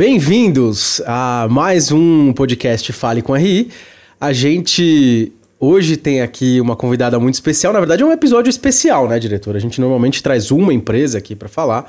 Bem-vindos a mais um podcast Fale com RI. A gente hoje tem aqui uma convidada muito especial. Na verdade, é um episódio especial, né, diretor? A gente normalmente traz uma empresa aqui para falar.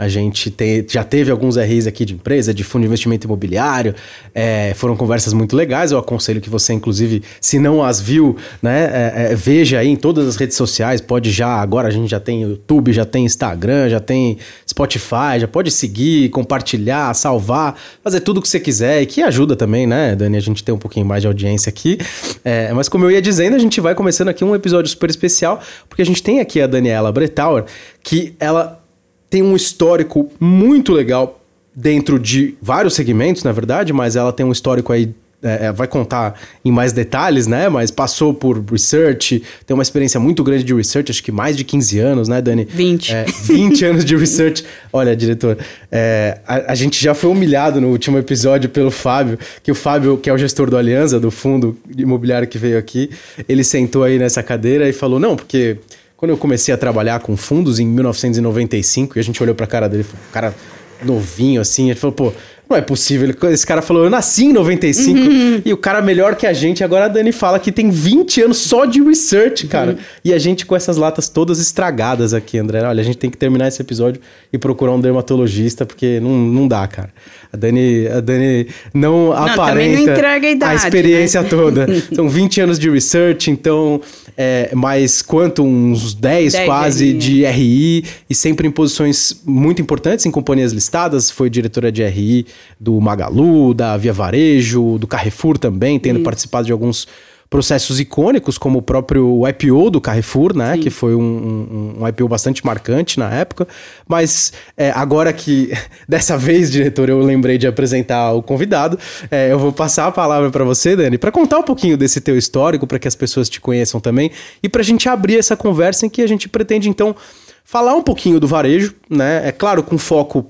A gente tem, já teve alguns RIs aqui de empresa, de fundo de investimento imobiliário. É, foram conversas muito legais. Eu aconselho que você, inclusive, se não as viu, né, é, é, veja aí em todas as redes sociais. Pode já, agora a gente já tem YouTube, já tem Instagram, já tem Spotify, já pode seguir, compartilhar, salvar, fazer tudo o que você quiser e que ajuda também, né, Dani? A gente tem um pouquinho mais de audiência aqui. É, mas como eu ia dizendo, a gente vai começando aqui um episódio super especial, porque a gente tem aqui a Daniela Bretauer, que ela tem um histórico muito legal dentro de vários segmentos, na verdade, mas ela tem um histórico aí é, é vai contar em mais detalhes, né? Mas passou por research, tem uma experiência muito grande de research, acho que mais de 15 anos, né, Dani? 20. É, 20 anos de research. Olha, diretor, é, a, a, gente já foi humilhado no último episódio pelo Fábio, que o Fábio, que é o gestor do Aliança, do fundo imobiliário que veio aqui, ele sentou aí nessa cadeira e falou: não, porque quando eu comecei a trabalhar com fundos em 1995, e a gente olhou pra cara dele, um cara novinho assim, a gente falou, pô, não é possível. Esse cara falou, eu nasci em 95 uhum. e o cara melhor que a gente. Agora a Dani fala que tem 20 anos só de research, cara. Uhum. E a gente com essas latas todas estragadas aqui, André. Olha, a gente tem que terminar esse episódio e procurar um dermatologista, porque não, não dá, cara. A Dani, a Dani não, não aparenta não a, idade, a, experiência né? toda. São 20 anos de research, então, é, mais quanto? Uns 10, 10 quase de RI e sempre em posições muito importantes em companhias listadas. Foi diretora de RI do Magalu, da Via Varejo, do Carrefour também, tendo Isso. participado de alguns processos icônicos, como o próprio IPO do Carrefour, né? Sim. Que foi um, um, um, IPO bastante marcante na época. Mas é, agora que, dessa vez, diretor, eu lembrei de apresentar o convidado, é, eu vou passar a palavra para você, Dani, para contar um pouquinho desse teu histórico, para que as pessoas te conheçam também, e para a gente abrir essa conversa em que a gente pretende, então, falar um pouquinho do varejo, né? É claro, com foco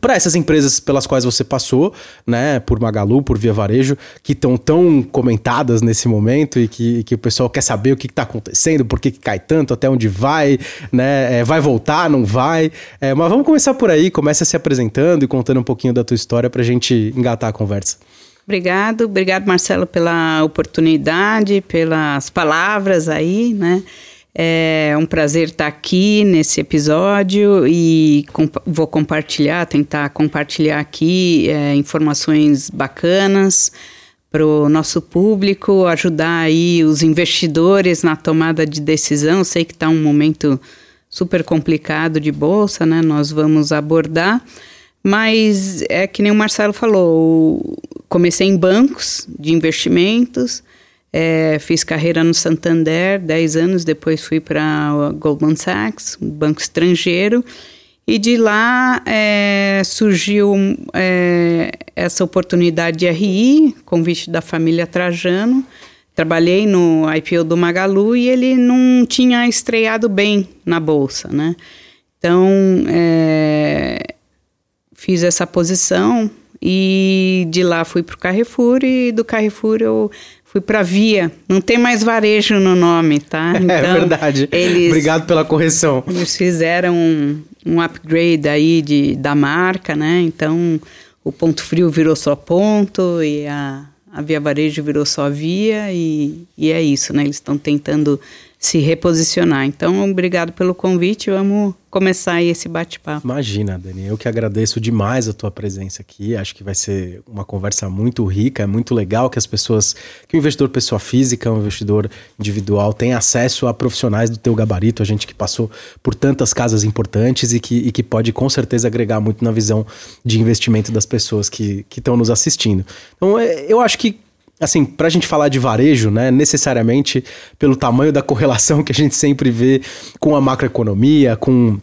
para essas empresas pelas quais você passou, né, por Magalu, por Via Varejo, que estão tão comentadas nesse momento e que, que o pessoal quer saber o que está acontecendo, por que, que, cai tanto, até onde vai, né, é, vai voltar, não vai. É, mas vamos começar por aí, começa se apresentando e contando um pouquinho da tua história para a gente engatar a conversa. Obrigado, obrigado Marcelo pela oportunidade, pelas palavras aí, né? É um prazer estar aqui nesse episódio e comp vou compartilhar, tentar compartilhar aqui é, informações bacanas para o nosso público, ajudar aí os investidores na tomada de decisão. Sei que está um momento super complicado de bolsa, né? Nós vamos abordar, mas é que nem o Marcelo falou, comecei em bancos de investimentos é, fiz carreira no Santander, 10 anos, depois fui para Goldman Sachs, um banco estrangeiro, e de lá é, surgiu é, essa oportunidade de RI, convite da família Trajano. Trabalhei no IPO do Magalu e ele não tinha estreado bem na bolsa, né? Então, é, fiz essa posição e de lá fui para o Carrefour e do Carrefour eu fui para Via. Não tem mais varejo no nome, tá? É então, é verdade. Eles, Obrigado pela correção. Eles fizeram um, um upgrade aí de, da marca, né? Então o ponto frio virou só ponto e a, a Via Varejo virou só Via e, e é isso, né? Eles estão tentando se reposicionar. Então, obrigado pelo convite. Vamos começar aí esse bate-papo. Imagina, Dani, eu que agradeço demais a tua presença aqui. Acho que vai ser uma conversa muito rica, é muito legal que as pessoas, que o investidor pessoa física, o investidor individual tem acesso a profissionais do teu gabarito, a gente que passou por tantas casas importantes e que, e que pode com certeza agregar muito na visão de investimento das pessoas que estão nos assistindo. Então, é, eu acho que assim, para a gente falar de varejo, né, necessariamente pelo tamanho da correlação que a gente sempre vê com a macroeconomia, com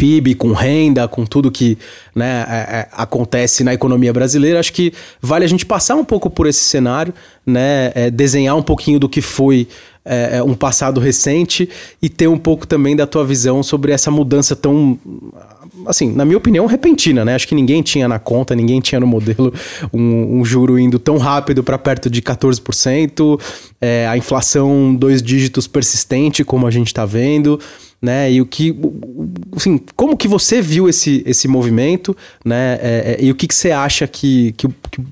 PIB, com renda, com tudo que né, é, é, acontece na economia brasileira, acho que vale a gente passar um pouco por esse cenário, né, é, desenhar um pouquinho do que foi é, é um passado recente e ter um pouco também da tua visão sobre essa mudança tão assim, na minha opinião, repentina, né? Acho que ninguém tinha na conta, ninguém tinha no modelo um, um juro indo tão rápido para perto de 14%, é, a inflação dois dígitos persistente, como a gente está vendo. né? E o que, assim, como que você viu esse, esse movimento, né? É, é, e o que, que você acha que, que, que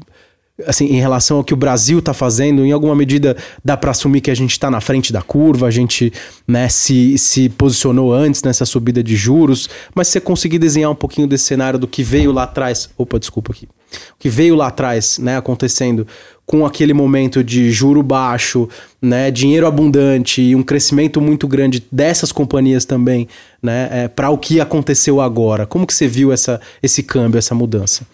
assim, em relação ao que o Brasil está fazendo, em alguma medida dá para assumir que a gente está na frente da curva, a gente né, se, se posicionou antes nessa subida de juros, mas você conseguir desenhar um pouquinho desse cenário do que veio lá atrás. Opa, desculpa aqui. O que veio lá atrás, né, acontecendo com aquele momento de juro baixo, né, dinheiro abundante e um crescimento muito grande dessas companhias também, né, é, para o que aconteceu agora. Como que você viu essa, esse câmbio, essa mudança?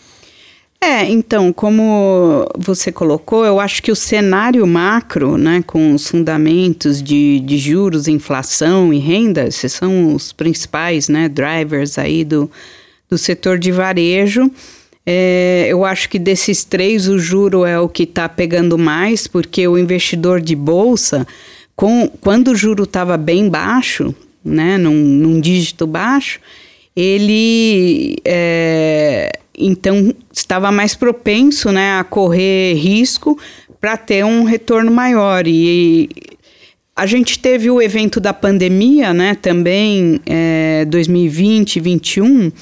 É, então, como você colocou, eu acho que o cenário macro, né, com os fundamentos de, de juros, inflação e renda, esses são os principais né, drivers aí do, do setor de varejo. É, eu acho que desses três, o juro é o que está pegando mais, porque o investidor de bolsa, com, quando o juro estava bem baixo, né, num, num dígito baixo, ele é, então estava mais propenso né, a correr risco para ter um retorno maior. E a gente teve o evento da pandemia né, também, é, 2020, 2021,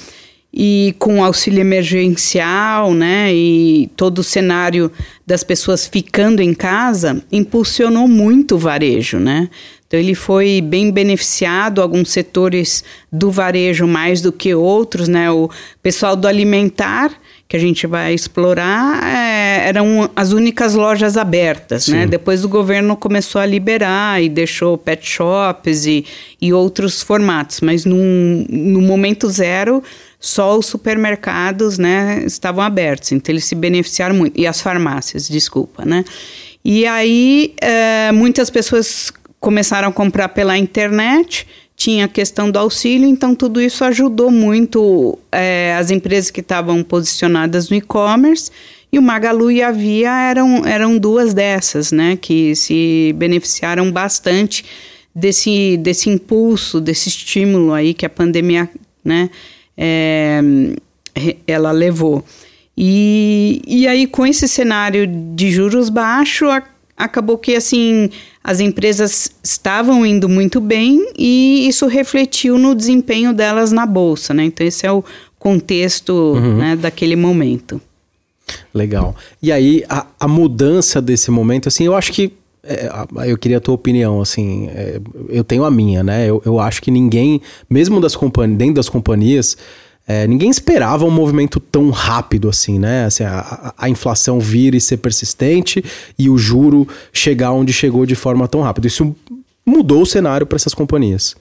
e com auxílio emergencial, né, e todo o cenário das pessoas ficando em casa, impulsionou muito o varejo, né? Então ele foi bem beneficiado, alguns setores do varejo mais do que outros, né? O pessoal do alimentar que a gente vai explorar é, eram as únicas lojas abertas, né? Depois o governo começou a liberar e deixou pet shops e, e outros formatos, mas num, no momento zero só os supermercados, né, estavam abertos, então eles se beneficiaram muito e as farmácias, desculpa, né? E aí é, muitas pessoas começaram a comprar pela internet, tinha a questão do auxílio, então tudo isso ajudou muito é, as empresas que estavam posicionadas no e-commerce. E o Magalu e a Via eram, eram duas dessas, né, que se beneficiaram bastante desse, desse impulso, desse estímulo aí que a pandemia, né, é, ela levou. E, e aí, com esse cenário de juros baixos, acabou que, assim, as empresas estavam indo muito bem e isso refletiu no desempenho delas na bolsa, né? Então esse é o contexto uhum. né, daquele momento. Legal. E aí a, a, mudança desse momento, assim, eu acho que é, eu queria a tua opinião, assim, é, eu tenho a minha, né? Eu, eu acho que ninguém, mesmo das companhias, dentro das companhias, é, ninguém esperava um movimento tão rápido assim, né? Assim, a, a, inflação vir e ser persistente e o juro chegar onde chegou de forma tão rápida. Isso mudou o cenário para essas companhias.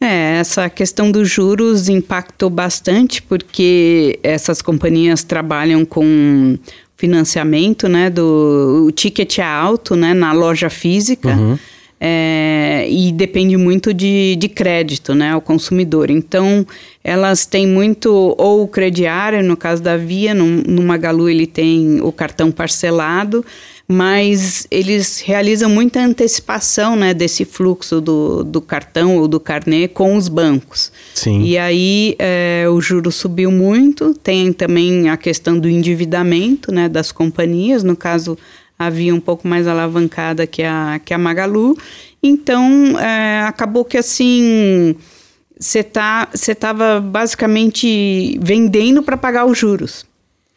É, essa questão dos juros impactou bastante porque essas companhias trabalham com financiamento, né? Do o ticket é alto, né? Na loja física. Uhum é, e depende muito de, de crédito, né, ao consumidor. Então, elas têm muito, ou o crediário, no caso da Via, no, no Magalu ele tem o cartão parcelado, mas eles realizam muita antecipação né, desse fluxo do, do cartão ou do carnê com os bancos. Sim. E aí é, o juro subiu muito, tem também a questão do endividamento né, das companhias, no caso havia um pouco mais alavancada que a, que a Magalu. Então, é, acabou que assim, você tá, estava basicamente vendendo para pagar os juros.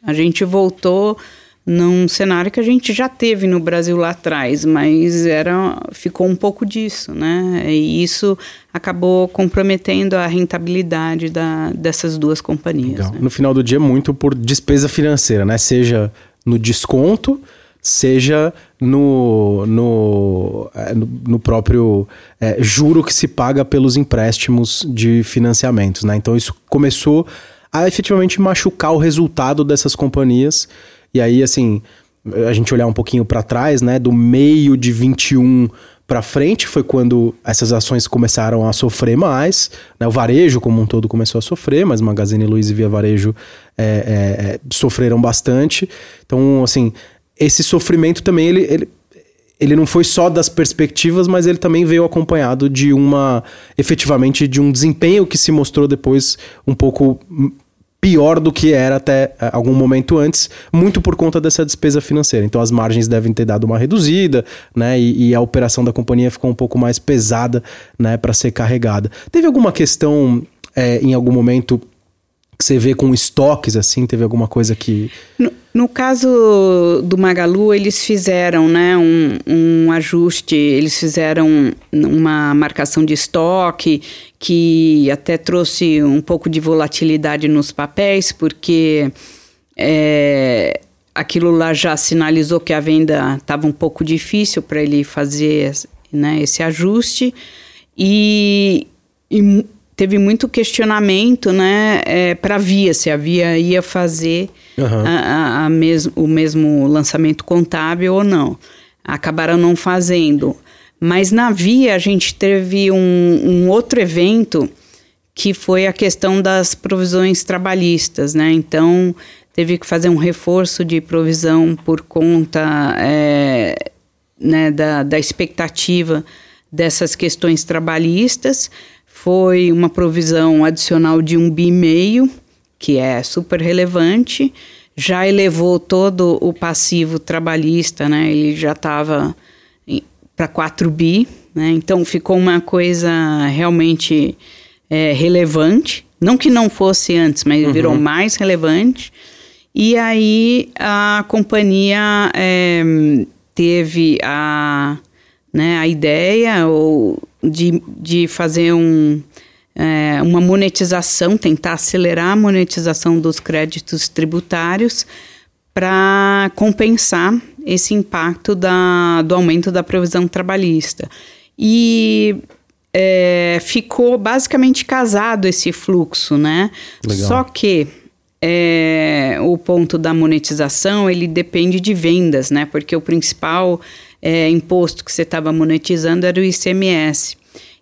A gente voltou num cenário que a gente já teve no Brasil lá atrás, mas era ficou um pouco disso, né? E isso acabou comprometendo a rentabilidade da, dessessas duas companhias. Né? No final do dia, muito por despesa financeira, né? Seja no desconto, seja no, no, é, no, no próprio é, juro que se paga pelos empréstimos de financiamentos. Né? Então isso começou a efetivamente machucar o resultado dessas companhias. E aí, assim, a gente olhar um pouquinho para trás, né, do meio de 21 para frente foi quando essas ações começaram a sofrer mais, né? o varejo como um todo começou a sofrer, mas Magazine Luiza e Via Varejo é, é, é, sofreram bastante. Então, assim, esse sofrimento também ele, ele, ele não foi só das perspectivas, mas ele também veio acompanhado de uma efetivamente de um desempenho que se mostrou depois um pouco pior do que era até é, algum momento antes, muito por conta dessa despesa financeira. Então as margens devem ter dado uma reduzida, né? E, e a operação da companhia ficou um pouco mais pesada, né, para ser carregada. Teve alguma questão é, em algum momento que você vê com estoques assim? Teve alguma coisa que. No, no caso do Magalu, eles fizeram né, um, um ajuste, eles fizeram uma marcação de estoque que até trouxe um pouco de volatilidade nos papéis, porque é, aquilo lá já sinalizou que a venda estava um pouco difícil para ele fazer né, esse ajuste. E, e teve muito questionamento né, é, para a Via, se a Via ia fazer uhum. a, a, a mes o mesmo lançamento contábil ou não. Acabaram não fazendo. Mas na Via a gente teve um, um outro evento que foi a questão das provisões trabalhistas, né? Então teve que fazer um reforço de provisão por conta é, né, da, da expectativa dessas questões trabalhistas foi uma provisão adicional de um bi meio, que é super relevante, já elevou todo o passivo trabalhista, né? Ele já estava para 4 bi, né? Então ficou uma coisa realmente é, relevante. Não que não fosse antes, mas uhum. virou mais relevante. E aí a companhia é, teve a, né, a ideia ou de, de fazer um, é, uma monetização, tentar acelerar a monetização dos créditos tributários para compensar esse impacto da, do aumento da provisão trabalhista. E é, ficou basicamente casado esse fluxo, né? Legal. Só que é, o ponto da monetização ele depende de vendas, né? Porque o principal é, imposto que você estava monetizando era o ICMS.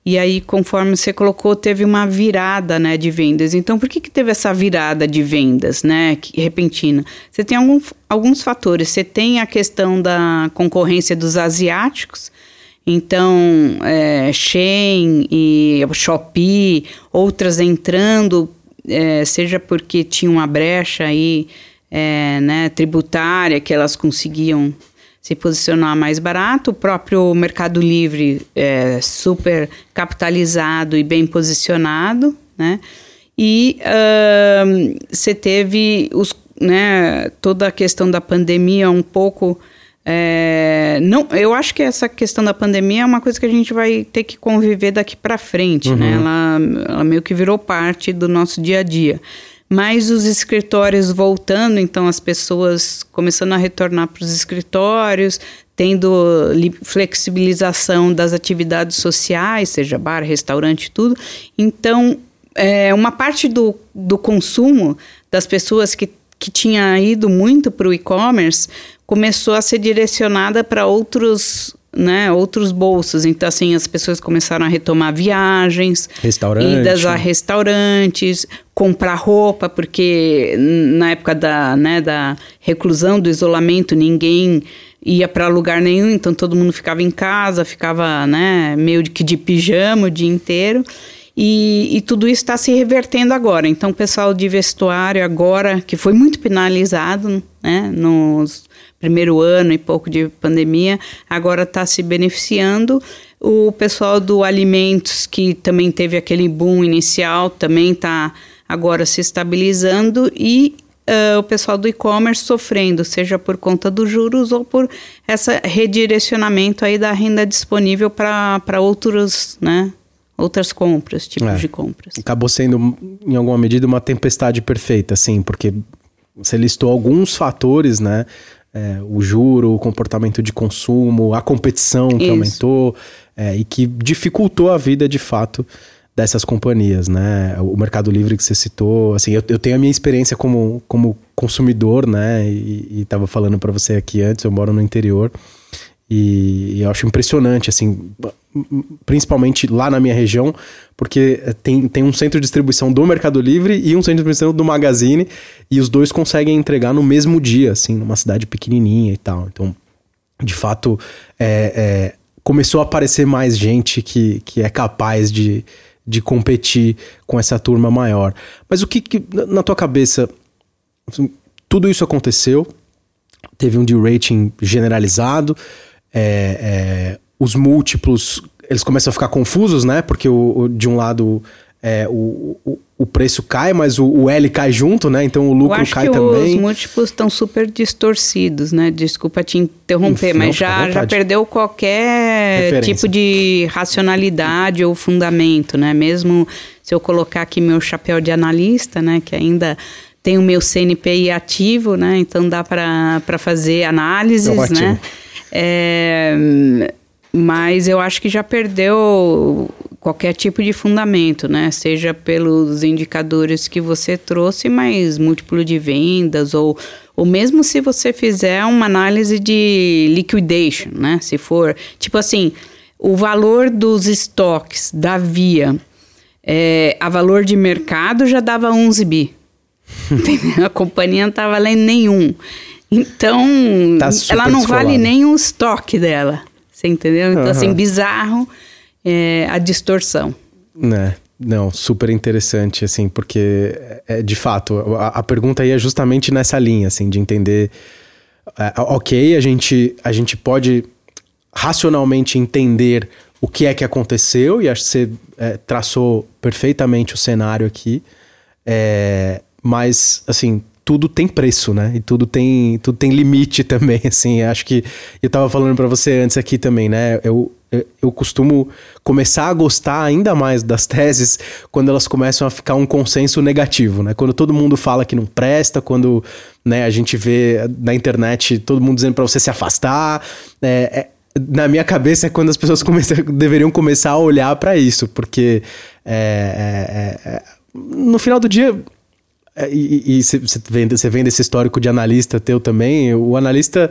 E aí, conforme você colocou, teve uma virada né, de vendas. Então, por que, que teve essa virada de vendas né, que, repentina? Você tem algum, alguns fatores. Você tem a questão da concorrência dos asiáticos. Então, é, Shein e Shopee, outras entrando, é, seja porque tinha uma brecha aí é, né, tributária que elas conseguiam se posicionar mais barato. O próprio Mercado Livre é super capitalizado e bem posicionado, né? E você uh, teve os, né, toda a questão da pandemia um pouco. É, não, eu acho que essa questão da pandemia é uma coisa que a gente vai ter que conviver daqui para frente, né? uhum. né? Ela, ela meio que virou parte do nosso dia a dia mas os escritórios voltando, então as pessoas começando a retornar para os escritórios, tendo flexibilização das atividades sociais, seja bar, restaurante, tudo. Então, é, uma parte do, do consumo das pessoas que, que tinha ido muito para o e-commerce começou a ser direcionada para outros né, outros bolsos. Então, assim, as pessoas começaram a retomar viagens, idas a restaurantes, comprar roupa, porque na época da, né, da reclusão, do isolamento, ninguém ia para lugar nenhum, então todo mundo ficava em casa, ficava né, meio que de pijama o dia inteiro. E, e, tudo isso está se revertendo agora. Então, o pessoal de vestuário agora, que foi muito penalizado né, nos primeiro ano e pouco de pandemia, agora está se beneficiando. O pessoal do alimentos, que também teve aquele boom inicial, também está agora se estabilizando e uh, o pessoal do e-commerce sofrendo, seja por conta dos juros ou por esse redirecionamento aí da renda disponível para outros, né, outras compras, tipos é. de compras. Acabou sendo, em alguma medida, uma tempestade perfeita, assim, porque você listou alguns fatores, né? É, o juro, o comportamento de consumo, a competição que Isso. aumentou é, e que dificultou a vida de fato dessas companhias, né? O Mercado Livre que você citou, assim, eu, eu tenho a minha experiência como, como consumidor, né? E estava falando para você aqui antes, eu moro no interior e, eu acho impressionante, assim, principalmente lá na minha região, porque tem, tem um centro de distribuição do Mercado Livre e um centro de distribuição do Magazine, e os dois conseguem entregar no mesmo dia, assim, numa cidade pequenininha e tal. Então, de fato, é, é, começou a aparecer mais gente que, que é capaz de, de competir com essa turma maior. Mas o que, que na tua cabeça, assim, tudo isso aconteceu, teve um de-rating generalizado, é, é, os múltiplos, eles começam a ficar confusos, né? Porque o, o de um lado é, o, o, o, preço cai, mas o, o, L cai junto, né? Então o lucro cai também. Os múltiplos estão super distorcidos, né? Desculpa te interromper, Uf, mas já, já perdeu qualquer Referência. tipo de racionalidade ou fundamento, né? Mesmo se eu colocar aqui meu chapéu de analista, né? Que ainda tem o meu CNPI ativo, né? Então dá para fazer análises, né? É, mas eu acho que já perdeu qualquer tipo de fundamento, né? Seja pelos indicadores que você trouxe, mas múltiplo de vendas ou ou mesmo se você fizer uma análise de liquidation, né? Se for, tipo assim, o valor dos estoques da Via é, a valor de mercado já dava 11 bi. a companhia não estava valendo nenhum. Então, tá ela não vale nem o estoque dela. Você entendeu? Então, uhum. assim, bizarro é, a distorção. Né? Não, super interessante, assim, porque, é, de fato, a, a pergunta aí é justamente nessa linha, assim, de entender. É, ok, a gente, a gente pode racionalmente entender o que é que aconteceu, e acho que você é, traçou perfeitamente o cenário aqui, é, mas, assim, tudo tem preço, né? E tudo tem, tudo tem limite também, assim. Acho que eu tava falando para você antes aqui também, né? Eu, eu costumo começar a gostar ainda mais das teses quando elas começam a ficar um consenso negativo, né? Quando todo mundo fala que não presta, quando né, a gente vê na internet todo mundo dizendo para você se afastar. É, é, na minha cabeça é quando as pessoas deveriam começar a olhar para isso, porque é, é, é, no final do dia e você vende, vende esse histórico de analista teu também, o analista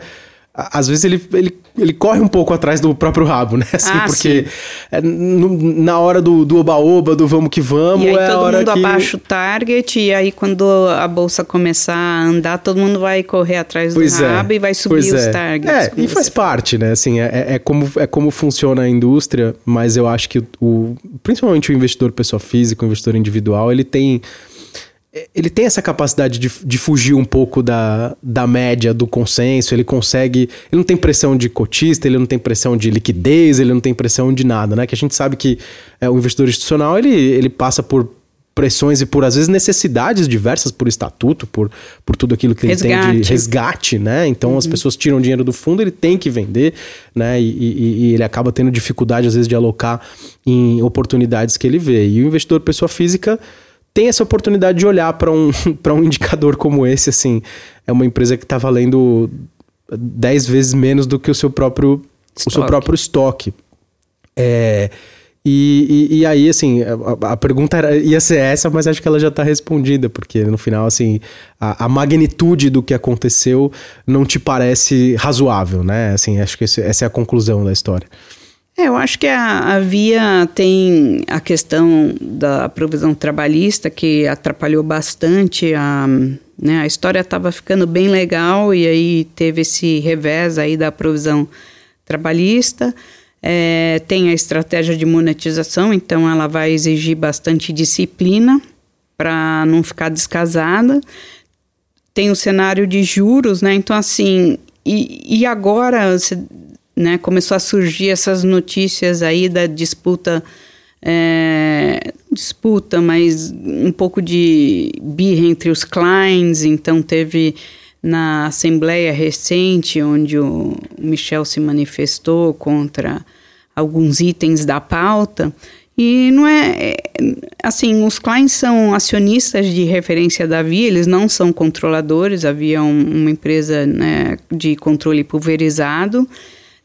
às vezes ele, ele, ele corre um pouco atrás do próprio rabo, né? Assim, ah, porque é, na hora do, do oba-oba, do vamos que vamos, e aí é todo a hora mundo que... abaixa o target, e aí quando a bolsa começar a andar, todo mundo vai correr atrás pois do é, rabo e vai subir os é. targets. É, e faz parte, né? Assim, é, é, é, como, é como funciona a indústria, mas eu acho que o, principalmente o investidor pessoa física, o investidor individual, ele tem ele tem essa capacidade de, de fugir um pouco da, da média, do consenso, ele consegue. Ele não tem pressão de cotista, ele não tem pressão de liquidez, ele não tem pressão de nada, né? Que a gente sabe que é, o investidor institucional ele, ele passa por pressões e por às vezes necessidades diversas por estatuto, por, por tudo aquilo que resgate. ele tem de resgate, né? Então uhum. as pessoas tiram dinheiro do fundo, ele tem que vender, né? E, e, e, ele acaba tendo dificuldade às vezes de alocar em oportunidades que ele vê. E o investidor pessoa física tem essa oportunidade de olhar para um, um indicador como esse, assim. É uma empresa que está valendo 10 vezes menos do que o seu próprio, o seu próprio estoque. É, e, e, e, aí, assim, a, a, pergunta era, ia ser essa, mas acho que ela já está respondida, porque no final, assim, a, a, magnitude do que aconteceu não te parece razoável, né? Assim, acho que esse, essa é a conclusão da história. É, eu acho que a, a Via tem a questão da provisão trabalhista que atrapalhou bastante a, né, a história estava ficando bem legal e aí teve esse revés aí da provisão trabalhista. É, tem a estratégia de monetização, então ela vai exigir bastante disciplina para não ficar descasada. Tem o cenário de juros, né? Então, assim, e, e agora né, começou a surgir essas notícias aí da disputa, é, disputa, mas um pouco de birra entre os clients, então teve na assembleia recente, onde o Michel se manifestou contra alguns itens da pauta, e não é, é assim, os clients são acionistas de referência da Via, eles não são controladores, havia um, uma empresa né, de controle pulverizado,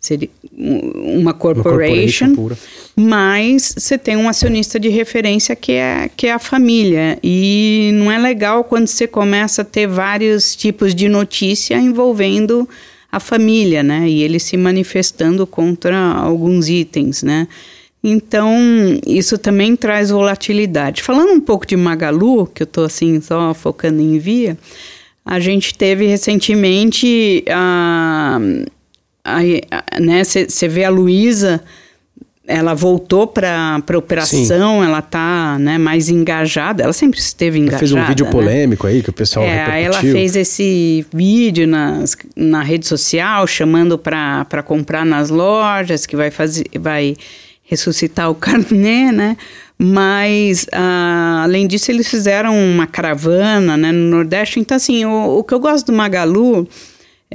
seria uma corporation, uma corporation mas você tem um acionista de referência que é, que é a família. E não é legal quando você começa a ter vários tipos de notícia envolvendo a família, né? E ele se manifestando contra alguns itens, né? Então, isso também traz volatilidade. Falando um pouco de Magalu, que eu estou assim só focando em via, a gente teve recentemente a. Uh, Aí, né, você vê a Luísa ela voltou para a operação, Sim. ela está né, mais engajada. Ela sempre esteve engajada. Ela fez um vídeo né? polêmico aí que o pessoal é, repercutiu. Ela fez esse vídeo nas, na rede social chamando para comprar nas lojas, que vai fazer, vai ressuscitar o carnê, né? Mas, ah, além disso, eles fizeram uma caravana né, no Nordeste. Então, assim, o, o que eu gosto do Magalu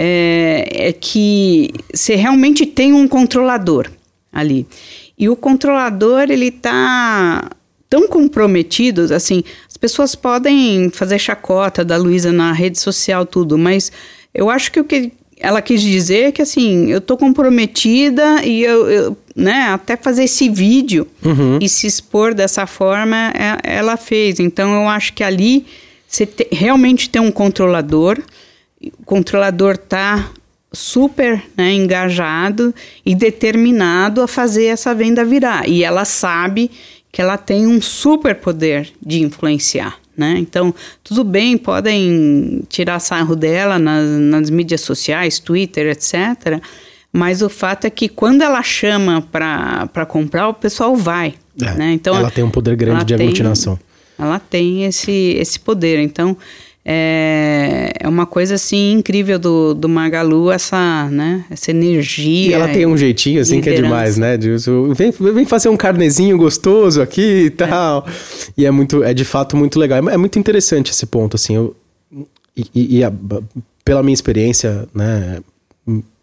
é, é que você realmente tem um controlador ali. E o controlador, ele está tão comprometido, assim, as pessoas podem fazer chacota da Luísa na rede social, tudo, mas eu acho que o que ela quis dizer é que, assim, eu tô comprometida e eu, eu né, até fazer esse vídeo uhum. e se expor dessa forma, é, ela fez. Então, eu acho que ali você te, realmente tem um controlador, o controlador tá super né, engajado e determinado a fazer essa venda virar. E ela sabe que ela tem um super poder de influenciar. Né? Então, tudo bem, podem tirar sarro dela nas, nas mídias sociais, Twitter, etc. Mas o fato é que quando ela chama para comprar, o pessoal vai. É, né? então, ela tem um poder grande de aglutinação. Tem, ela tem esse, esse poder. Então, é, é uma coisa assim incrível do, do Magalu, essa, né, essa energia. E ela tem um jeitinho assim liderança. que é demais, né? De, vem, vem fazer um carnezinho gostoso aqui e é. tal. É. E é muito, é de fato muito legal. É, é muito interessante esse ponto, assim. Eu, e, e a, pela minha experiência, né,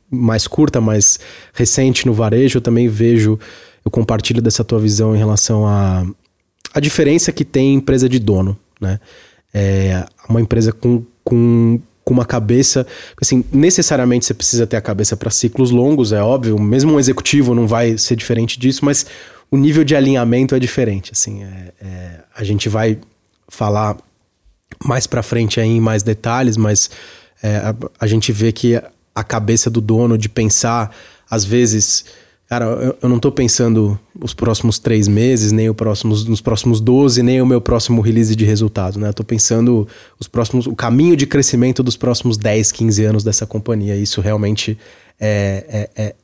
mais curta, mais recente no varejo, eu também vejo, eu compartilho dessa tua visão em relação a a diferença que tem empresa de dono, né? É, uma empresa com, com, com uma cabeça. Assim, necessariamente você precisa ter a cabeça para ciclos longos, é óbvio. Mesmo um executivo não vai ser diferente disso, mas o nível de alinhamento é diferente. Assim, é, é, a gente vai falar mais para frente aí em mais detalhes, mas é, a, a gente vê que a cabeça do dono de pensar, às vezes Cara, eu, eu não tô pensando os próximos três meses, nem o próximos, nos próximos 12, nem o meu próximo release de resultado, né? Eu tô pensando os próximos, o caminho de crescimento dos próximos 10, 15 anos dessa companhia. Isso realmente é, é, é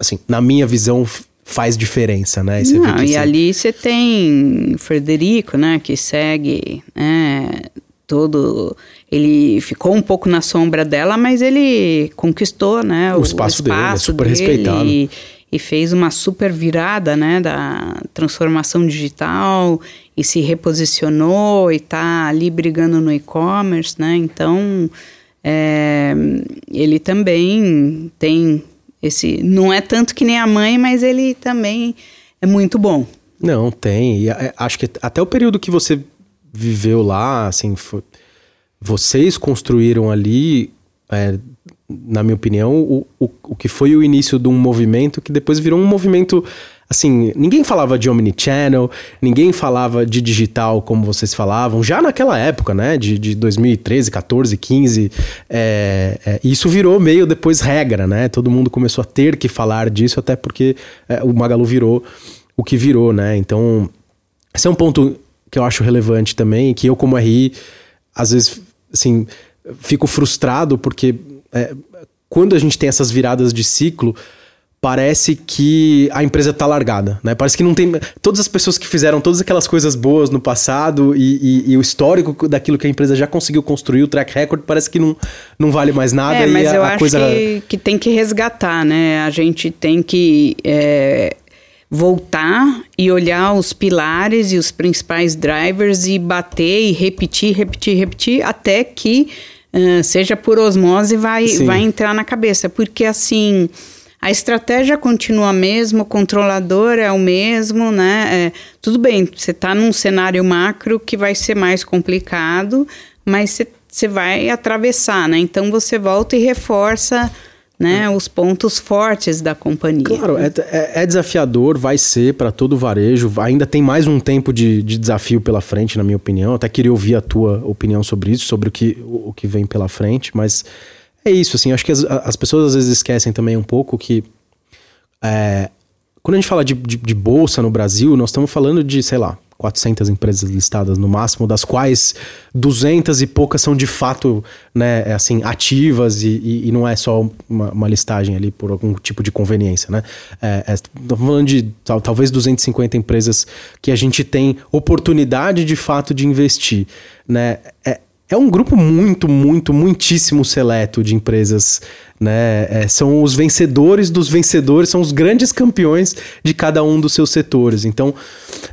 assim, na minha visão, faz diferença, né? E, não, e ali você tem Frederico, né, que segue, né, todo ele ficou um pouco na sombra dela, mas ele conquistou, né, o, o espaço, o espaço dele, é super dele, respeitado. E, e fez uma super virada, né, da transformação digital e se reposicionou e está ali brigando no e-commerce, né? Então, é, ele também tem esse, não é tanto que nem a mãe, mas ele também é muito bom. Não, tem. E é, acho que até o período que você viveu lá, assim, foi, vocês construíram ali é, na minha opinião, o, o, o que foi o início de um movimento que depois virou um movimento assim, ninguém falava de omnichannel, ninguém falava de digital como vocês falavam, já naquela época, né, de, de 2013, 14, 15, é, é, isso virou meio depois regra, né, todo mundo começou a ter que falar disso, até porque é, o Magalu virou o que virou, né, então esse é um ponto que eu acho relevante também, que eu como RI, às vezes, assim, fico frustrado porque é, quando a gente tem essas viradas de ciclo, parece que a empresa está largada, né? Parece que não tem... Todas as pessoas que fizeram todas aquelas coisas boas no passado e, e, e o histórico daquilo que a empresa já conseguiu construir, o track record, parece que não, não vale mais nada. É, mas a, eu a acho coisa... que, que tem que resgatar, né? A gente tem que... É voltar e olhar os pilares e os principais drivers e bater e repetir, repetir, repetir até que uh, seja por osmose, vai, vai entrar na cabeça. Porque assim. A estratégia continua a mesma, o controlador é o mesmo, né? É, tudo bem, você está num cenário macro que vai ser mais complicado, mas você vai atravessar, né? Então você volta e reforça né, os pontos fortes da companhia. Claro, é, é, é desafiador, vai ser para todo o varejo. Ainda tem mais um tempo de, de, desafio pela frente, na minha opinião. Até queria ouvir a tua opinião sobre isso, sobre o que, o que vem pela frente. Mas é isso, assim. Acho que as, as pessoas às vezes esquecem também um pouco que é, quando a gente fala de, de, de, bolsa no Brasil, nós estamos falando de, sei lá, 400 empresas listadas no máximo, das quais 200 e poucas são de fato, né, é assim, ativas e, e, e não é só uma, uma, listagem ali por algum tipo de conveniência, né? É, é, falando de tal, talvez 250 empresas que a gente tem oportunidade de fato de investir, né? É, é um grupo muito, muito, muitíssimo seleto de empresas, né? É, são os vencedores dos vencedores, são os grandes campeões de cada um dos seus setores. Então,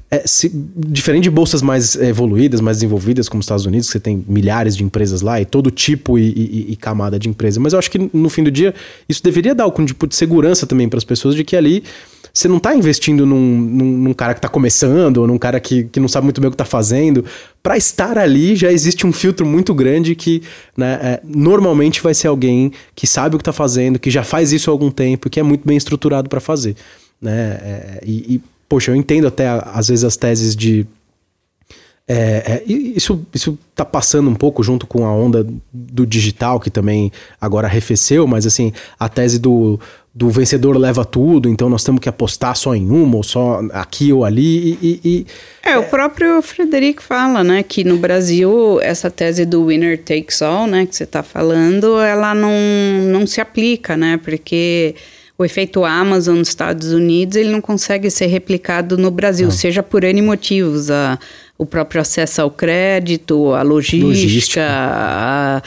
é, se, diferente de bolsas mais evoluídas, mais desenvolvidas, como os Estados Unidos, que você tem milhares de empresas lá e todo tipo e, e, e camada de empresa. Mas eu acho que no fim do dia, isso deveria dar algum tipo de segurança também para as pessoas de que ali você não está investindo num, num, num, cara que está começando, ou num cara que, que não sabe muito bem o que está fazendo. Para estar ali, já existe um filtro muito grande que né, é, normalmente vai ser alguém que sabe o que está fazendo, que já faz isso há algum tempo, que é muito bem estruturado para fazer. Né? É, e, e, poxa, eu entendo até às vezes as teses de é, é, isso isso está passando um pouco junto com a onda do digital que também agora arrefeceu, mas assim a tese do, do vencedor leva tudo, então nós temos que apostar só em uma ou só aqui ou ali e, e é, é, o próprio Frederico fala, né, que no Brasil essa tese do winner takes all, né, que você está falando, ela não não se aplica, né, porque o efeito Amazon nos Estados Unidos ele não consegue ser replicado no Brasil, não. seja por N motivos, a o próprio acesso ao crédito, a logística, logística. A,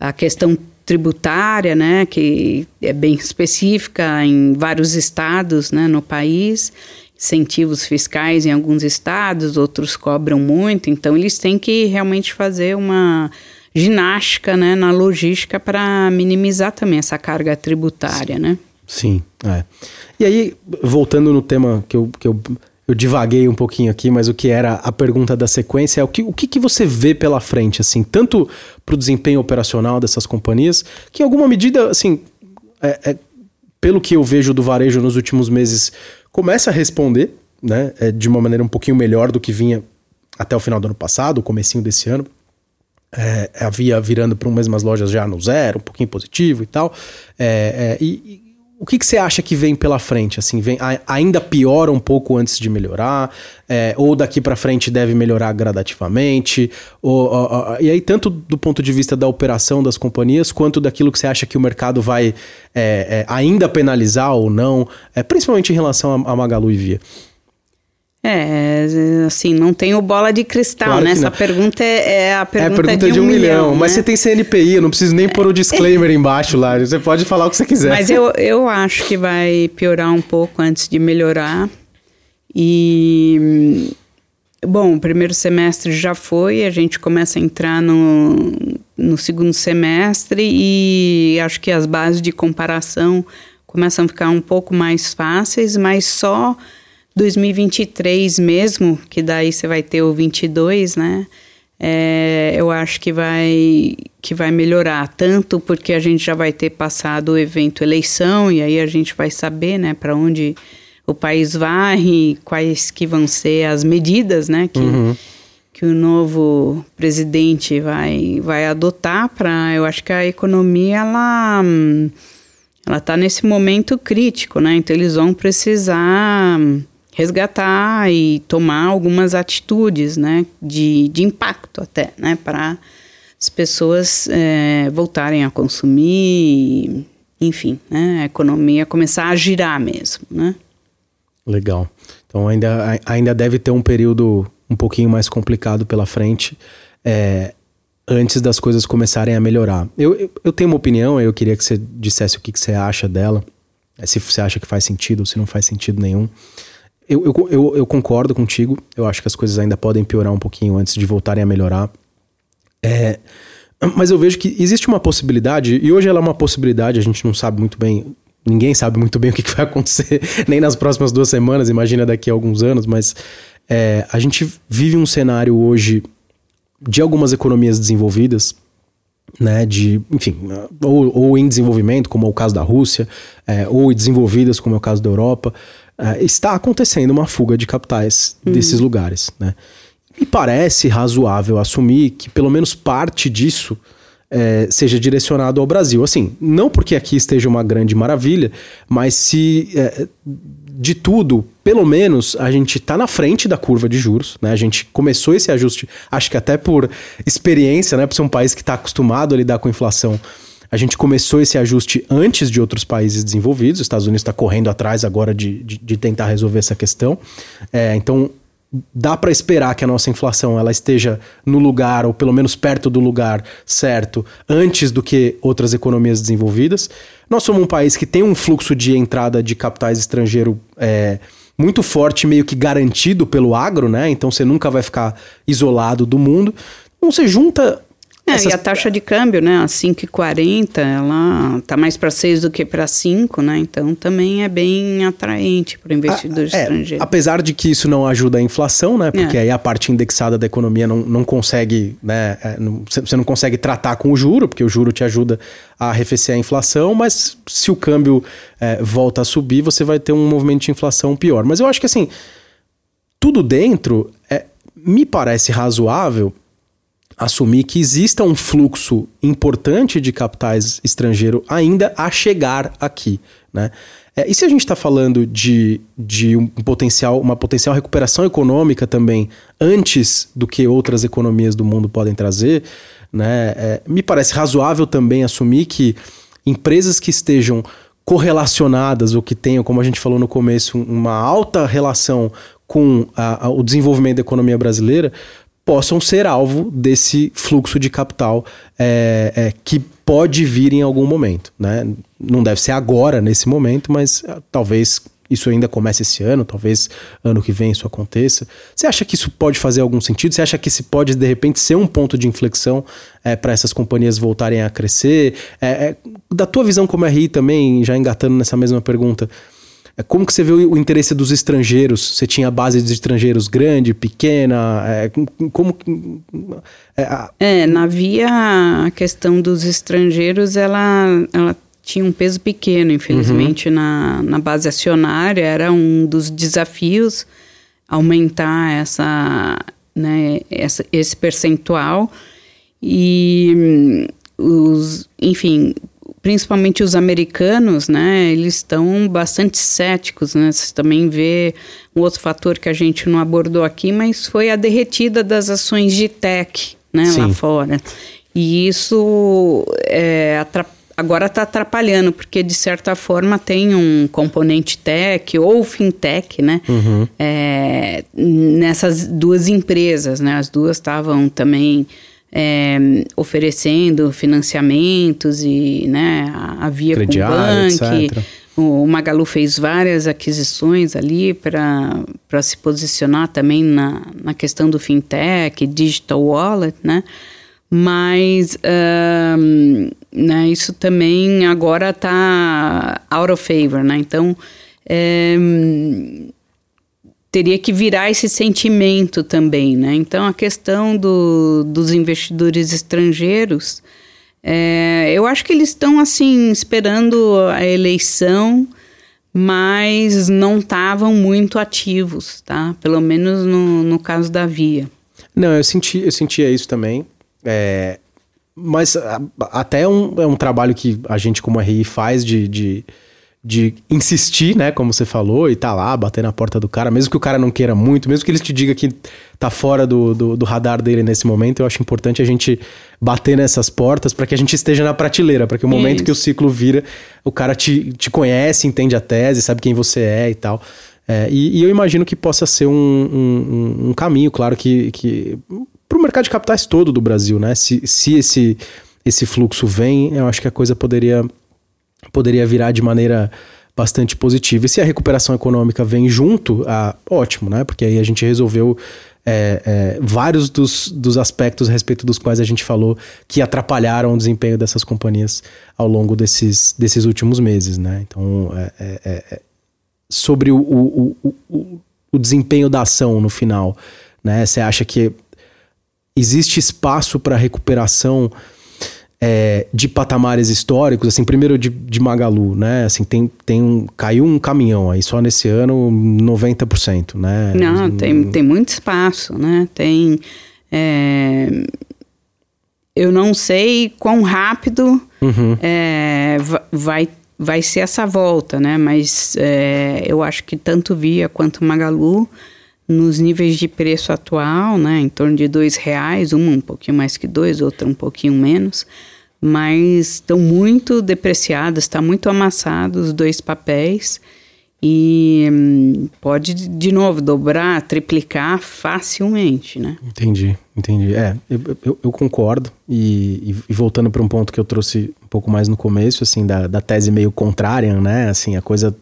a questão tributária, né, que é bem específica em vários estados, né, no país, incentivos fiscais em alguns estados, outros cobram muito, então eles têm que realmente fazer uma ginástica, né, na logística para minimizar também essa carga tributária, Sim. né? Sim, é. E aí, voltando no tema que eu, que eu eu divaguei um pouquinho aqui, mas o que era a pergunta da sequência é o que, o que, que você vê pela frente, assim, tanto para o desempenho operacional dessas companhias, que em alguma medida, assim, é, é, pelo que eu vejo do varejo nos últimos meses, começa a responder, né, é, de uma maneira um pouquinho melhor do que vinha até o final do ano passado, o comecinho desse ano. É, havia virando para umas lojas já no zero, um pouquinho positivo e tal. É, é, e, o que, que você acha que vem pela frente? Assim, vem ainda piora um pouco antes de melhorar? É, ou daqui para frente deve melhorar gradativamente? Ou, ou, e aí, tanto do ponto de vista da operação das companhias, quanto daquilo que você acha que o mercado vai é, é, ainda penalizar ou não, é, principalmente em relação a, a Magalu e Via? É, assim, não tenho bola de cristal, claro né? Essa pergunta é, é, a pergunta, é a pergunta de, de um, um, milhão. milhão Mas né? você tem CNPI, eu não preciso nem pôr o disclaimer embaixo lá. Você pode falar o que você quiser. Mas eu, eu acho que vai piorar um pouco antes de melhorar. E. Bom, o primeiro semestre já foi, a gente começa a entrar no, no segundo semestre e acho que as bases de comparação começam a ficar um pouco mais fáceis, mas só 2023 mesmo, que daí você vai ter o 22, né? É, eu acho que vai que vai melhorar tanto porque a gente já vai ter passado o evento eleição e aí a gente vai saber, né, para onde o país vai e quais que vão ser as medidas, né, que uhum. que o novo presidente vai vai adotar para, eu acho que a economia ela ela está nesse momento crítico, né? Então eles vão precisar resgatar e tomar algumas atitudes, né, de, de impacto até, né, para as pessoas é, voltarem a consumir, enfim, né, a economia começar a girar mesmo, né. Legal. Então ainda, ainda deve ter um período um pouquinho mais complicado pela frente, é, antes das coisas começarem a melhorar. Eu, eu, eu, tenho uma opinião, eu queria que você dissesse o que, que você acha dela, se você acha que faz sentido ou se não faz sentido nenhum. Eu, eu, eu, eu, concordo contigo. Eu acho que as coisas ainda podem piorar um pouquinho antes de voltarem a melhorar. É, mas eu vejo que existe uma possibilidade, e hoje ela é uma possibilidade, a gente não sabe muito bem, ninguém sabe muito bem o que, que vai acontecer, nem nas próximas duas semanas, imagina daqui a alguns anos, mas é, a gente vive um cenário hoje de algumas economias desenvolvidas, né, de, enfim, ou, ou, em desenvolvimento, como é o caso da Rússia, é, ou desenvolvidas, como é o caso da Europa, é, está acontecendo uma fuga de capitais uhum. desses lugares. Né? Me parece razoável assumir que pelo menos parte disso é, seja direcionado ao Brasil. Assim, não porque aqui esteja uma grande maravilha, mas se é, de tudo, pelo menos a gente está na frente da curva de juros, né? A gente começou esse ajuste, acho que até por experiência, né? Por ser um país que está acostumado a lidar com inflação. A gente começou esse ajuste antes de outros países desenvolvidos. Os Estados Unidos está correndo atrás agora de, de, de, tentar resolver essa questão. É, então, dá para esperar que a nossa inflação ela esteja no lugar, ou pelo menos perto do lugar certo, antes do que outras economias desenvolvidas. Nós somos um país que tem um fluxo de entrada de capitais estrangeiro é, muito forte, meio que garantido pelo agro, né? Então você nunca vai ficar isolado do mundo. Então você junta é, Essas... E a taxa de câmbio, né, a 5,40, ela tá mais para 6 do que para 5, né? Então também é bem atraente para o investidor ah, é, estrangeiro. Apesar de que isso não ajuda a inflação, né? Porque é. aí a parte indexada da economia não, não consegue, né? É, não, você não consegue tratar com o juro, porque o juro te ajuda a arrefecer a inflação, mas se o câmbio é, volta a subir, você vai ter um movimento de inflação pior. Mas eu acho que assim, tudo dentro é, me parece razoável assumir que exista um fluxo importante de capitais estrangeiro ainda a chegar aqui, né? É, e se a gente está falando de, de um potencial, uma potencial recuperação econômica também antes do que outras economias do mundo podem trazer, né? É, me parece razoável também assumir que empresas que estejam correlacionadas ou que tenham, como a gente falou no começo, uma alta relação com a, a, o desenvolvimento da economia brasileira possam ser alvo desse fluxo de capital é, é, que pode vir em algum momento. Né? Não deve ser agora, nesse momento, mas ah, talvez isso ainda comece esse ano, talvez ano que vem isso aconteça. Você acha que isso pode fazer algum sentido? Você acha que esse pode, de repente, ser um ponto de inflexão é, para essas companhias voltarem a crescer? É, é, da tua visão como RI também, já engatando nessa mesma pergunta, como que você vê o interesse dos estrangeiros? Você tinha base de estrangeiros grande, pequena? É, como é, a... é, na Via a questão dos estrangeiros ela, ela tinha um peso pequeno, infelizmente uhum. na, na base acionária era um dos desafios aumentar essa, né, essa, esse percentual e hum, os, enfim, principalmente os americanos, né, eles estão bastante céticos, né, você também vê um outro fator que a gente não abordou aqui, mas foi a derretida das ações de tech, né, Sim. lá fora, e isso é, agora está atrapalhando, porque de certa forma tem um componente tech ou fintech, né, uhum. é, nessas duas empresas, né, as duas estavam também é, oferecendo financiamentos e né, havia com o banco. O Magalu fez várias aquisições ali para se posicionar também na, na questão do fintech, digital wallet, né? Mas um, né, isso também agora está out of favor, né? Então, é, teria que virar esse sentimento também, né? Então a questão do, dos investidores estrangeiros, é, eu acho que eles estão assim esperando a eleição, mas não estavam muito ativos, tá? Pelo menos no, no caso da Via. Não, eu senti, eu sentia isso também. É, mas a, até um, é um trabalho que a gente como RI faz de, de de insistir, né, como você falou, e tá lá, bater na porta do cara, mesmo que o cara não queira muito, mesmo que ele te diga que tá fora do, do, do radar dele nesse momento, eu acho importante a gente bater nessas portas para que a gente esteja na prateleira, para que o momento Isso. que o ciclo vira, o cara te, te conhece, entende a tese, sabe quem você é e tal. É, e, e, eu imagino que possa ser um, um, um caminho, claro, que, que para o mercado de capitais todo do Brasil, né? Se, se esse, esse fluxo vem, eu acho que a coisa poderia poderia virar de maneira bastante positiva. E se a recuperação econômica vem junto, ah, ótimo, né? Porque aí a gente resolveu é, é, vários dos, dos aspectos a respeito dos quais a gente falou que atrapalharam o desempenho dessas companhias ao longo desses, desses últimos meses, né? Então, é, é, é, é sobre o, o, o, o desempenho da ação no final, né? Você acha que existe espaço para recuperação é, de patamares históricos, assim, primeiro de, de Magalu, né? Assim, tem, tem um, caiu um caminhão aí, só nesse ano 90%, né? Não, tem, tem muito espaço, né? Tem. É, eu não sei quão rápido uhum. é, vai, vai ser essa volta, né? Mas é, eu acho que tanto Via quanto Magalu, nos níveis de preço atual, né? Em torno de dois reais, uma um pouquinho mais que dois, outra um pouquinho menos, mas estão muito depreciados, está muito amassado os dois papéis e hum, pode de novo dobrar, triplicar facilmente, né? Entendi, entendi. É, eu, eu, eu concordo e, e voltando para um ponto que eu trouxe um pouco mais no começo, assim, da, da tese meio contrária, né? Assim, a coisa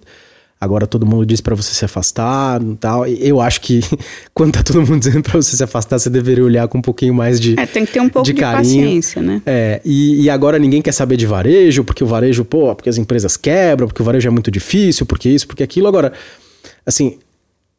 Agora todo mundo diz para você se afastar e tal. Eu acho que quando tá todo mundo dizendo para você se afastar, você deveria olhar com um pouquinho mais de É, tem que ter um pouco de, de paciência, né? É, e, e, agora ninguém quer saber de varejo, porque o varejo, pô, porque as empresas quebram, porque o varejo é muito difícil, porque isso, porque aquilo. Agora, assim,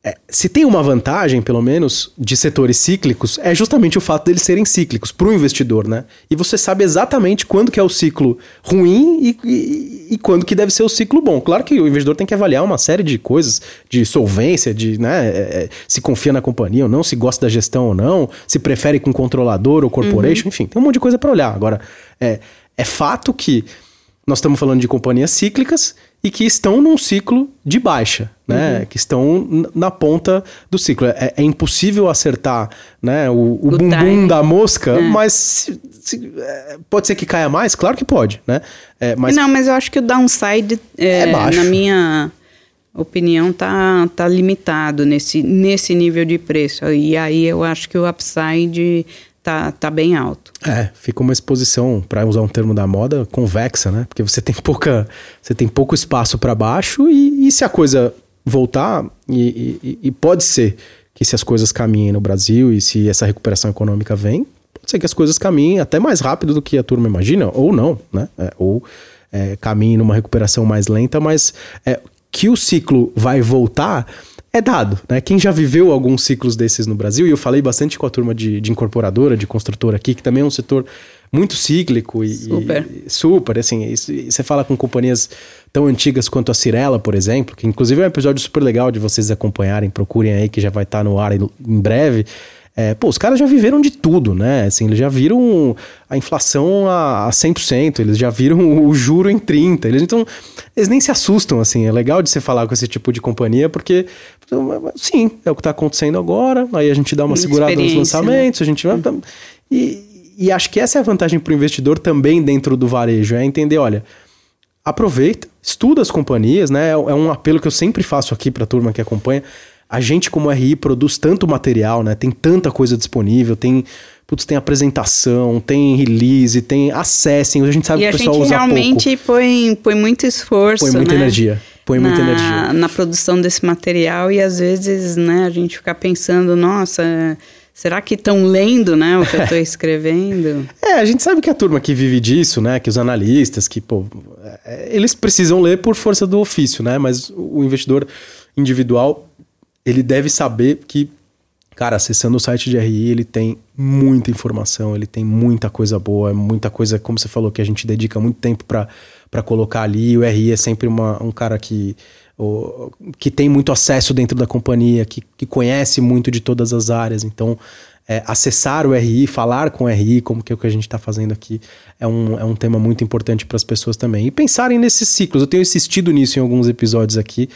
é, se tem uma vantagem, pelo menos, de setores cíclicos, é justamente o fato deles serem cíclicos para o investidor, né? E você sabe exatamente quando que é o ciclo ruim e, e, e, quando que deve ser o ciclo bom. Claro que o investidor tem que avaliar uma série de coisas, de solvência, de né, é, é se confia na companhia ou não, se gosta da gestão ou não, se prefere com controlador ou corporation, uhum. enfim, tem um monte de coisa para olhar. Agora, é, é fato que nós estamos falando de companhias cíclicas e que estão num ciclo de baixa, né? Uhum. Que estão na ponta do ciclo. É, é impossível acertar né, o, o, o bumbum time. da mosca, é. mas se, se, é, pode ser que caia mais? Claro que pode, né? É, mas... Não, mas eu acho que o downside, é, é na minha opinião, tá, tá limitado nesse, nesse nível de preço. E aí eu acho que o upside tá, tá bem alto. É, fica uma exposição, para usar um termo da moda, convexa, né? Porque você tem pouca, você tem pouco espaço para baixo e, e, se a coisa voltar e, e, e, pode ser que se as coisas caminhem no Brasil e se essa recuperação econômica vem, pode ser que as coisas caminhem até mais rápido do que a turma imagina, ou não, né? É, ou é, caminhem numa recuperação mais lenta, mas é, que o ciclo vai voltar é dado, né? Quem já viveu alguns ciclos desses no Brasil, e eu falei bastante com a turma de, de incorporadora, de construtora aqui, que também é um setor muito cíclico e super, e, super assim, você fala com companhias tão antigas quanto a Cirela, por exemplo, que inclusive é um episódio super legal de vocês acompanharem, procurem aí que já vai estar tá no ar em breve. É, pô, os caras já viveram de tudo, né? Assim, eles já viram a inflação a, a 100%, eles já viram o juro em 30%. Eles, então, eles nem se assustam, assim. É legal de você falar com esse tipo de companhia, porque, sim, é o que está acontecendo agora. Aí a gente dá uma, segurada nos lançamentos, né? a gente vai. E, e acho que essa é a vantagem para o investidor também dentro do varejo, é entender, olha, aproveita, estuda as companhias, né? É um apelo que eu sempre faço aqui para a turma que acompanha a gente como RI produz tanto material, né? Tem tanta coisa disponível, tem putz, tem apresentação, tem release, tem acessem, a gente sabe e que o pessoal usa pouco. E a gente realmente põe, põe muito esforço, Põe muita né? energia. Põe na, muita energia. Na produção desse material e às vezes, né, a gente fica pensando, nossa, será que estão lendo, né, o que eu estou escrevendo? É, a gente sabe que a turma que vive disso, né, que os analistas, que, pô, é, eles precisam ler por força do ofício, né, mas o investidor individual ele deve saber que, cara, acessando o site de RI, ele tem muita informação, ele tem muita coisa boa, muita coisa, como você falou, que a gente dedica muito tempo para colocar ali. O RI é sempre uma, um cara que, o, que tem muito acesso dentro da companhia, que, que conhece muito de todas as áreas. Então, é, acessar o RI, falar com o RI, como que é o que a gente está fazendo aqui, é um, é um tema muito importante para as pessoas também. E pensarem nesses ciclos. Eu tenho insistido nisso em alguns episódios aqui,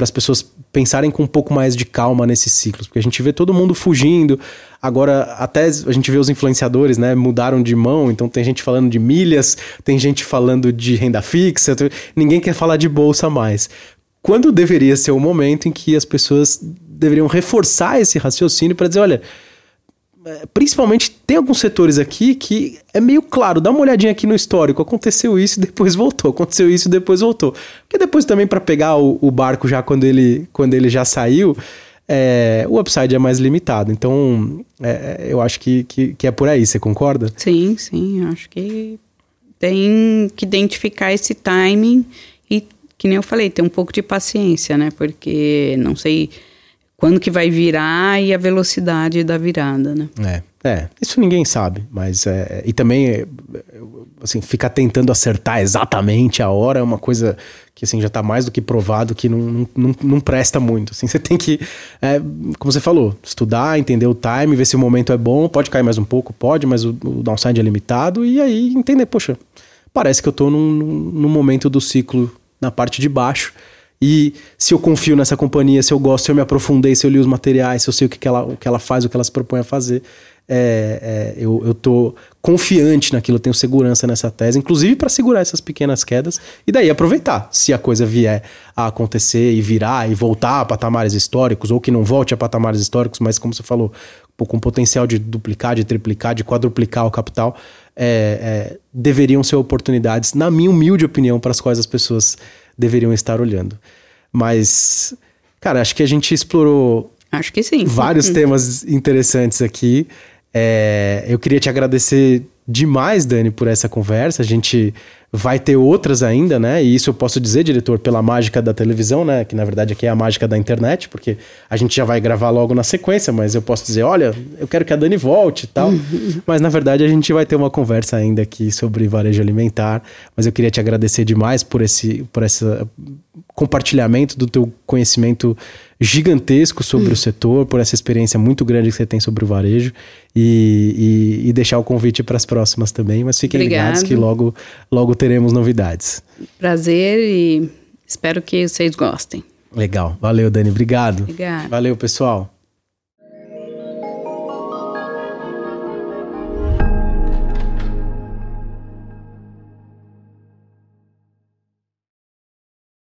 para as pessoas pensarem com um pouco mais de calma nesses ciclos, porque a gente vê todo mundo fugindo. Agora, até a gente vê os influenciadores, né, mudaram de mão, então tem gente falando de milhas, tem gente falando de renda fixa, ninguém quer falar de bolsa mais. Quando deveria ser o momento em que as pessoas deveriam reforçar esse raciocínio para dizer, olha, principalmente tem alguns setores aqui que é meio claro, dá uma olhadinha aqui no histórico, aconteceu isso e depois voltou, aconteceu isso e depois voltou. Porque depois também para pegar o, o, barco já quando ele, quando ele já saiu, é, o upside é mais limitado. Então, é, eu acho que, que, que, é por aí, você concorda? Sim, sim, acho que tem que identificar esse timing e, que nem eu falei, ter um pouco de paciência, né? Porque não sei quando que vai virar e a velocidade da virada, né? É, é isso ninguém sabe, mas é, e também assim ficar tentando acertar exatamente a hora é uma coisa que assim já está mais do que provado que não, não, não presta muito. Assim, você tem que, é, como você falou, estudar, entender o time, ver se o momento é bom, pode cair mais um pouco, pode, mas o, o downside é limitado e aí entender, poxa, parece que eu estou num, num momento do ciclo na parte de baixo. E se eu confio nessa companhia, se eu gosto, se eu me aprofundei, se eu li os materiais, se eu sei o que, que, ela, o que ela faz, o que ela se propõe a fazer, é, é, eu, eu tô confiante naquilo, tenho segurança nessa tese, inclusive para segurar essas pequenas quedas e daí aproveitar. Se a coisa vier a acontecer e virar e voltar a patamares históricos, ou que não volte a patamares históricos, mas como você falou, com potencial de duplicar, de triplicar, de quadruplicar o capital, é, é, deveriam ser oportunidades, na minha humilde opinião, para as quais as pessoas deveriam estar olhando. Mas, cara, acho que a gente explorou. Acho que sim. Vários temas interessantes aqui. É, eu queria te agradecer demais, Dani, por essa conversa. A gente vai ter outras ainda, né? E isso eu posso dizer, diretor, pela mágica da televisão, né? Que na verdade aqui é a mágica da internet, porque a gente já vai gravar logo na sequência, mas eu posso dizer, olha, eu quero que a Dani volte e tal. mas na verdade a gente vai ter uma conversa ainda aqui sobre varejo alimentar. Mas eu queria te agradecer demais por esse, por esse compartilhamento do teu conhecimento gigantesco sobre o setor, por essa experiência muito grande que você tem sobre o varejo e, e, e deixar o convite para as próximas também. Mas fiquem Obrigado. ligados que logo, logo teremos novidades. Prazer e espero que vocês gostem. Legal. Valeu, Dani. Obrigado. Obrigado. Valeu, pessoal.